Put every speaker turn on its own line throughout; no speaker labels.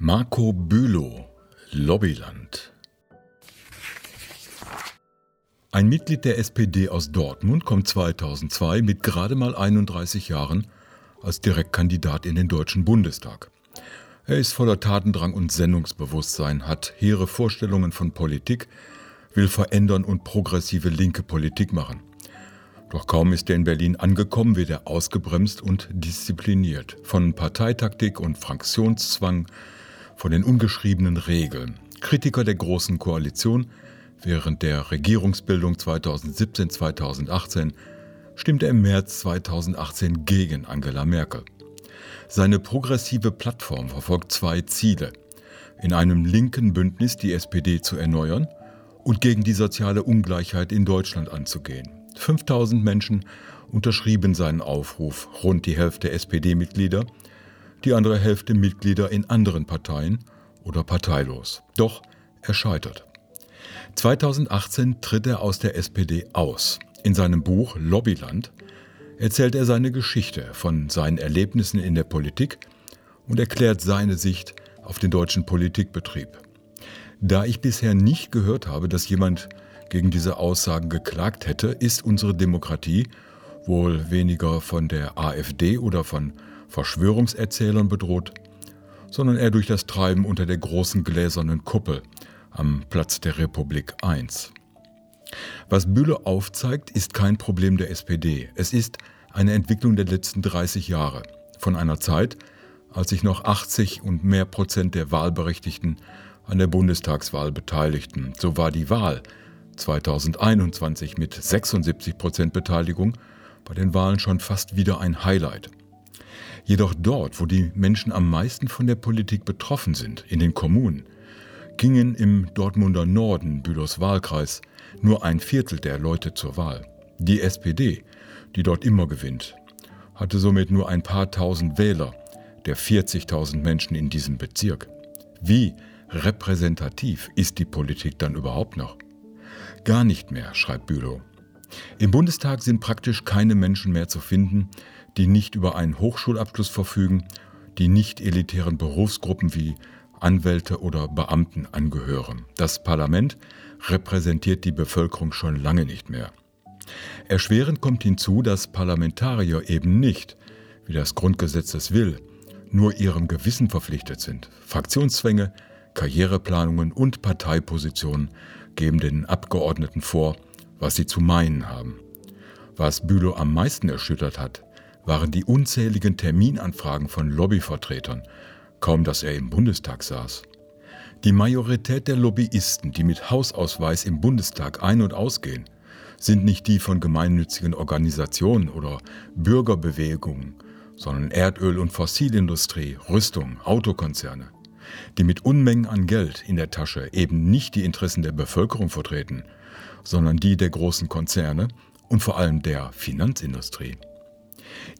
Marco Bülow, Lobbyland. Ein Mitglied der SPD aus Dortmund kommt 2002 mit gerade mal 31 Jahren als Direktkandidat in den Deutschen Bundestag. Er ist voller Tatendrang und Sendungsbewusstsein, hat hehre Vorstellungen von Politik, will verändern und progressive linke Politik machen. Doch kaum ist er in Berlin angekommen, wird er ausgebremst und diszipliniert. Von Parteitaktik und Fraktionszwang von den ungeschriebenen Regeln. Kritiker der Großen Koalition während der Regierungsbildung 2017-2018 stimmte er im März 2018 gegen Angela Merkel. Seine progressive Plattform verfolgt zwei Ziele. In einem linken Bündnis die SPD zu erneuern und gegen die soziale Ungleichheit in Deutschland anzugehen. 5000 Menschen unterschrieben seinen Aufruf, rund die Hälfte SPD-Mitglieder die andere Hälfte Mitglieder in anderen Parteien oder parteilos. Doch er scheitert. 2018 tritt er aus der SPD aus. In seinem Buch Lobbyland erzählt er seine Geschichte von seinen Erlebnissen in der Politik und erklärt seine Sicht auf den deutschen Politikbetrieb. Da ich bisher nicht gehört habe, dass jemand gegen diese Aussagen geklagt hätte, ist unsere Demokratie wohl weniger von der AfD oder von Verschwörungserzählern bedroht, sondern eher durch das Treiben unter der großen gläsernen Kuppel am Platz der Republik I. Was Bühle aufzeigt, ist kein Problem der SPD. Es ist eine Entwicklung der letzten 30 Jahre. Von einer Zeit, als sich noch 80 und mehr Prozent der Wahlberechtigten an der Bundestagswahl beteiligten. So war die Wahl 2021 mit 76 Prozent Beteiligung bei den Wahlen schon fast wieder ein Highlight. Jedoch dort, wo die Menschen am meisten von der Politik betroffen sind, in den Kommunen, gingen im Dortmunder Norden, Bülows Wahlkreis, nur ein Viertel der Leute zur Wahl. Die SPD, die dort immer gewinnt, hatte somit nur ein paar tausend Wähler der 40.000 Menschen in diesem Bezirk. Wie repräsentativ ist die Politik dann überhaupt noch? Gar nicht mehr, schreibt Bülow. Im Bundestag sind praktisch keine Menschen mehr zu finden, die nicht über einen Hochschulabschluss verfügen, die nicht elitären Berufsgruppen wie Anwälte oder Beamten angehören. Das Parlament repräsentiert die Bevölkerung schon lange nicht mehr. Erschwerend kommt hinzu, dass Parlamentarier eben nicht, wie das Grundgesetz es will, nur ihrem Gewissen verpflichtet sind. Fraktionszwänge, Karriereplanungen und Parteipositionen geben den Abgeordneten vor, was sie zu meinen haben. Was Bülow am meisten erschüttert hat, waren die unzähligen Terminanfragen von Lobbyvertretern, kaum dass er im Bundestag saß. Die Majorität der Lobbyisten, die mit Hausausweis im Bundestag ein- und ausgehen, sind nicht die von gemeinnützigen Organisationen oder Bürgerbewegungen, sondern Erdöl- und Fossilindustrie, Rüstung, Autokonzerne, die mit Unmengen an Geld in der Tasche eben nicht die Interessen der Bevölkerung vertreten, sondern die der großen Konzerne und vor allem der Finanzindustrie.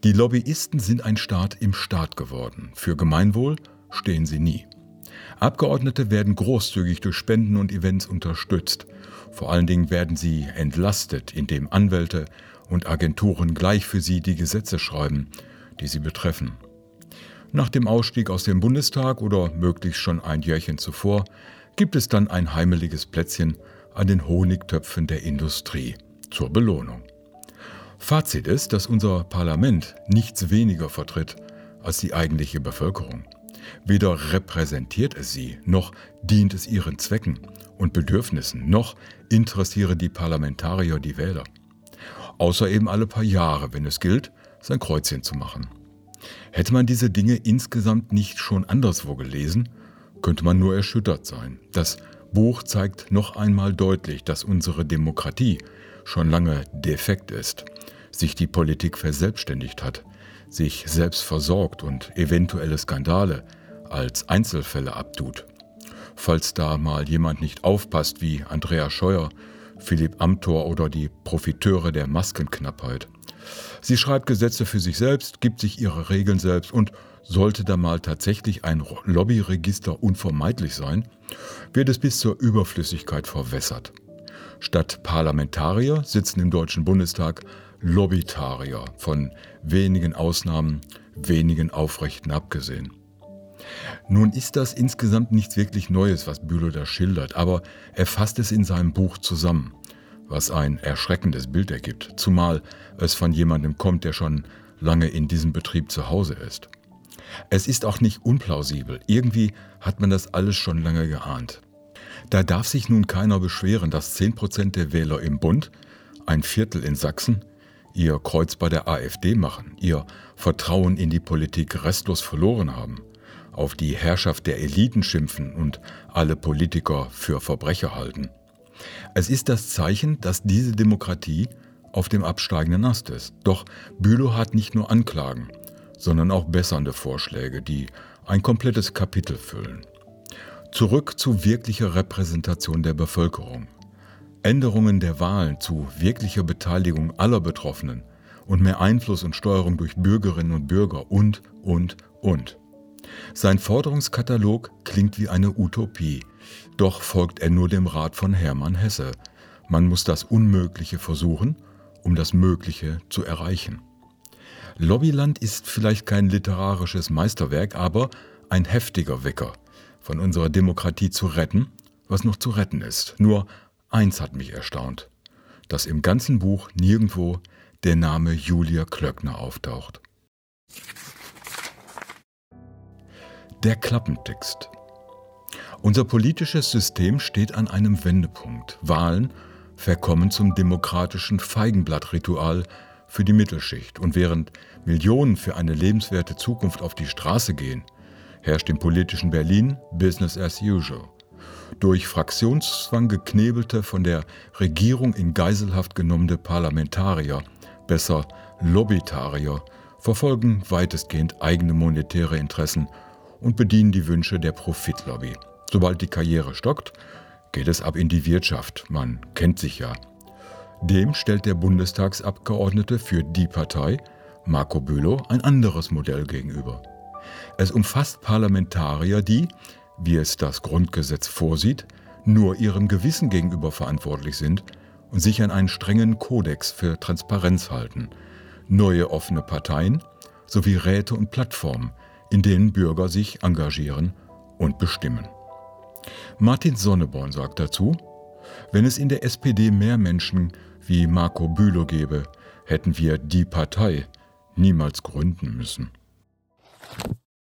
Die Lobbyisten sind ein Staat im Staat geworden. Für Gemeinwohl stehen sie nie. Abgeordnete werden großzügig durch Spenden und Events unterstützt. Vor allen Dingen werden sie entlastet, indem Anwälte und Agenturen gleich für sie die Gesetze schreiben, die sie betreffen. Nach dem Ausstieg aus dem Bundestag oder möglichst schon ein Jährchen zuvor gibt es dann ein heimeliges Plätzchen an den Honigtöpfen der Industrie zur Belohnung. Fazit ist, dass unser Parlament nichts weniger vertritt als die eigentliche Bevölkerung. Weder repräsentiert es sie, noch dient es ihren Zwecken und Bedürfnissen, noch interessieren die Parlamentarier die Wähler. Außer eben alle paar Jahre, wenn es gilt, sein Kreuzchen zu machen. Hätte man diese Dinge insgesamt nicht schon anderswo gelesen, könnte man nur erschüttert sein. Das Buch zeigt noch einmal deutlich, dass unsere Demokratie schon lange defekt ist sich die Politik verselbstständigt hat, sich selbst versorgt und eventuelle Skandale als Einzelfälle abtut. Falls da mal jemand nicht aufpasst wie Andrea Scheuer, Philipp Amthor oder die Profiteure der Maskenknappheit. Sie schreibt Gesetze für sich selbst, gibt sich ihre Regeln selbst und sollte da mal tatsächlich ein Lobbyregister unvermeidlich sein, wird es bis zur Überflüssigkeit verwässert. Statt Parlamentarier sitzen im Deutschen Bundestag Lobbytarier, von wenigen Ausnahmen, wenigen Aufrechten abgesehen. Nun ist das insgesamt nichts wirklich Neues, was Bülow da schildert, aber er fasst es in seinem Buch zusammen, was ein erschreckendes Bild ergibt, zumal es von jemandem kommt, der schon lange in diesem Betrieb zu Hause ist. Es ist auch nicht unplausibel, irgendwie hat man das alles schon lange geahnt. Da darf sich nun keiner beschweren, dass 10% der Wähler im Bund, ein Viertel in Sachsen, ihr Kreuz bei der AfD machen, ihr Vertrauen in die Politik restlos verloren haben auf die Herrschaft der Eliten schimpfen und alle Politiker für Verbrecher halten. Es ist das Zeichen, dass diese Demokratie auf dem absteigenden Ast ist. Doch Bülow hat nicht nur Anklagen, sondern auch bessernde Vorschläge, die ein komplettes Kapitel füllen. Zurück zu wirklicher Repräsentation der Bevölkerung. Änderungen der Wahlen zu wirklicher Beteiligung aller Betroffenen und mehr Einfluss und Steuerung durch Bürgerinnen und Bürger und, und, und. Sein Forderungskatalog klingt wie eine Utopie, doch folgt er nur dem Rat von Hermann Hesse. Man muss das Unmögliche versuchen, um das Mögliche zu erreichen. Lobbyland ist vielleicht kein literarisches Meisterwerk, aber ein heftiger Wecker, von unserer Demokratie zu retten, was noch zu retten ist. Nur eins hat mich erstaunt, dass im ganzen Buch nirgendwo der Name Julia Klöckner auftaucht. Der Klappentext. Unser politisches System steht an einem Wendepunkt. Wahlen verkommen zum demokratischen Feigenblattritual für die Mittelschicht. Und während Millionen für eine lebenswerte Zukunft auf die Straße gehen, herrscht im politischen Berlin Business as usual. Durch Fraktionszwang geknebelte, von der Regierung in Geiselhaft genommene Parlamentarier, besser Lobbytarier, verfolgen weitestgehend eigene monetäre Interessen und bedienen die Wünsche der Profitlobby. Sobald die Karriere stockt, geht es ab in die Wirtschaft. Man kennt sich ja. Dem stellt der Bundestagsabgeordnete für die Partei, Marco Bülow, ein anderes Modell gegenüber. Es umfasst Parlamentarier, die, wie es das Grundgesetz vorsieht, nur ihrem Gewissen gegenüber verantwortlich sind und sich an einen strengen Kodex für Transparenz halten, neue offene Parteien sowie Räte und Plattformen, in denen Bürger sich engagieren und bestimmen. Martin Sonneborn sagt dazu, wenn es in der SPD mehr Menschen wie Marco Bülow gäbe, hätten wir die Partei niemals gründen müssen.